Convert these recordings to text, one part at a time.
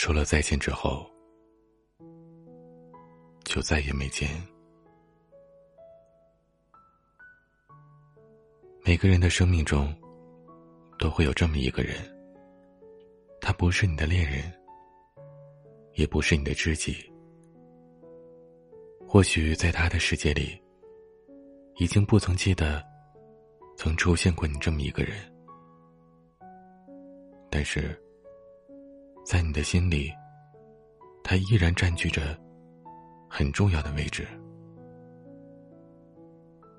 说了再见之后，就再也没见。每个人的生命中，都会有这么一个人，他不是你的恋人，也不是你的知己。或许在他的世界里，已经不曾记得曾出现过你这么一个人，但是在你的心里，他依然占据着很重要的位置。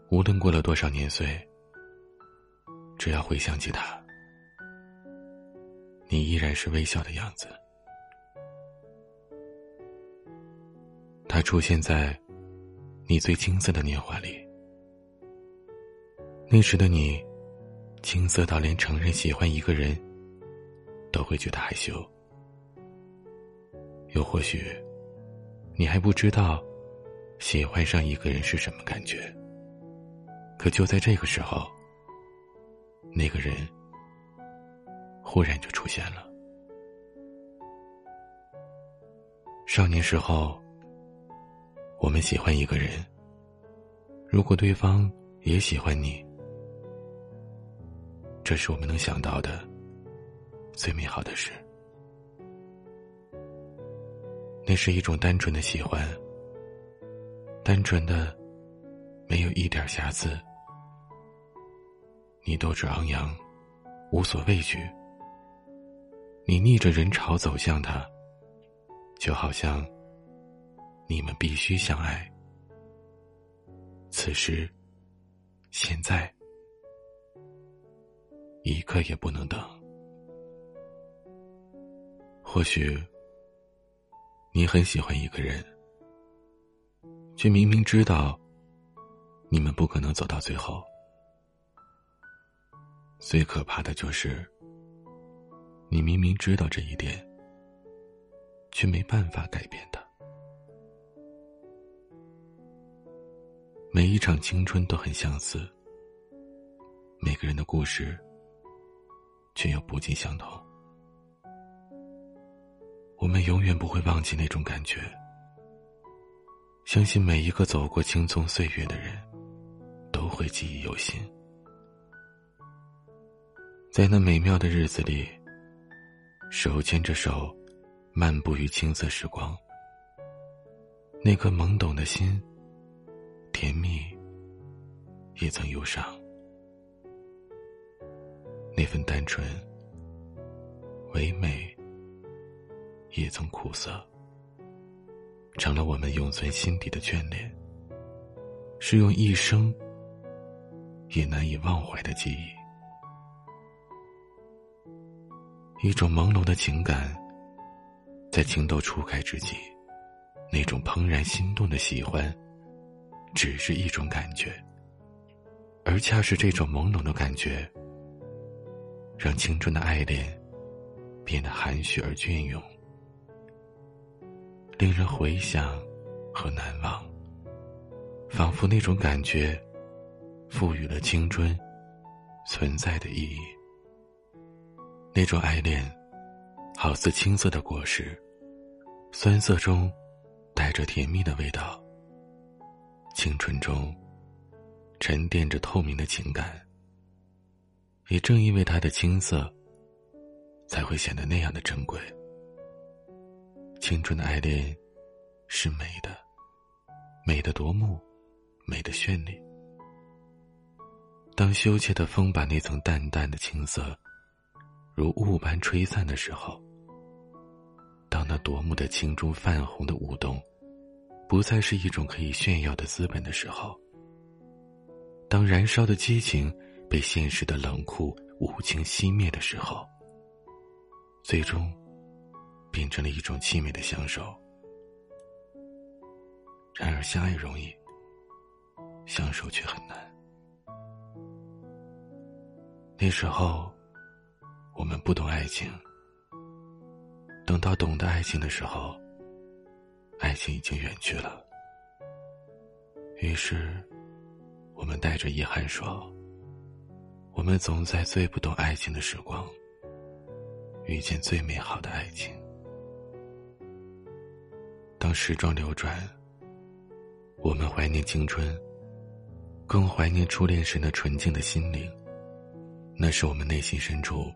无论过了多少年岁。只要回想起他，你依然是微笑的样子。他出现在你最青涩的年华里，那时的你，青涩到连承认喜欢一个人都会觉得害羞。又或许，你还不知道喜欢上一个人是什么感觉。可就在这个时候。那个人忽然就出现了。少年时候，我们喜欢一个人，如果对方也喜欢你，这是我们能想到的最美好的事。那是一种单纯的喜欢，单纯的，没有一点瑕疵。你斗志昂扬，无所畏惧。你逆着人潮走向他，就好像你们必须相爱。此时，现在，一刻也不能等。或许，你很喜欢一个人，却明明知道你们不可能走到最后。最可怕的就是，你明明知道这一点，却没办法改变它。每一场青春都很相似，每个人的故事却又不尽相同。我们永远不会忘记那种感觉，相信每一个走过青葱岁月的人，都会记忆犹新。在那美妙的日子里，手牵着手，漫步于青涩时光。那颗懵懂的心，甜蜜，也曾忧伤；那份单纯，唯美，也曾苦涩，成了我们永存心底的眷恋，是用一生也难以忘怀的记忆。一种朦胧的情感，在情窦初开之际，那种怦然心动的喜欢，只是一种感觉，而恰是这种朦胧的感觉，让青春的爱恋变得含蓄而隽永，令人回想和难忘。仿佛那种感觉，赋予了青春存在的意义。那种爱恋，好似青涩的果实，酸涩中带着甜蜜的味道。青春中沉淀着透明的情感，也正因为它的青涩，才会显得那样的珍贵。青春的爱恋是美的，美的夺目，美的绚丽。当羞怯的风把那层淡淡的青涩。如雾般吹散的时候，当那夺目的青中泛红的舞动，不再是一种可以炫耀的资本的时候，当燃烧的激情被现实的冷酷无情熄灭的时候，最终变成了一种凄美的相守。然而，相爱容易，相守却很难。那时候。我们不懂爱情，等到懂得爱情的时候，爱情已经远去了。于是，我们带着遗憾说：“我们总在最不懂爱情的时光，遇见最美好的爱情。”当时光流转，我们怀念青春，更怀念初恋时那纯净的心灵。那是我们内心深处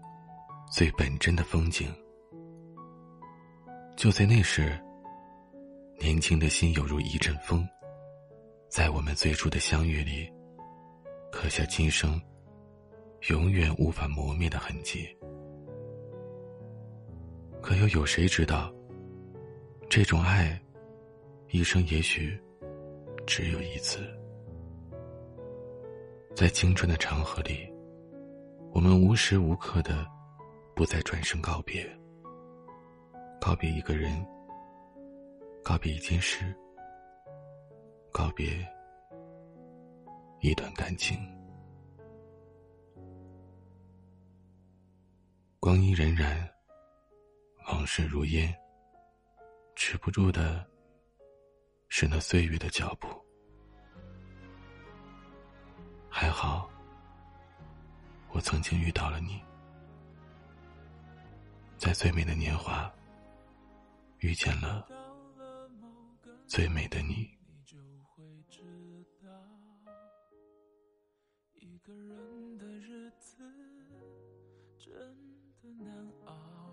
最本真的风景。就在那时，年轻的心犹如一阵风，在我们最初的相遇里，刻下今生永远无法磨灭的痕迹。可又有谁知道，这种爱，一生也许只有一次，在青春的长河里。我们无时无刻的不再转身告别，告别一个人，告别一件事，告别一段感情。光阴荏苒，往事如烟，止不住的是那岁月的脚步。还好。我曾经遇到了你，在最美的年华，遇见了最美的你。一个人的日子真的难熬，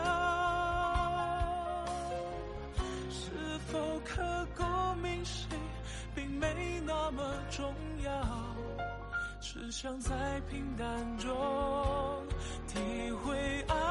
重要。只想在平淡中体会爱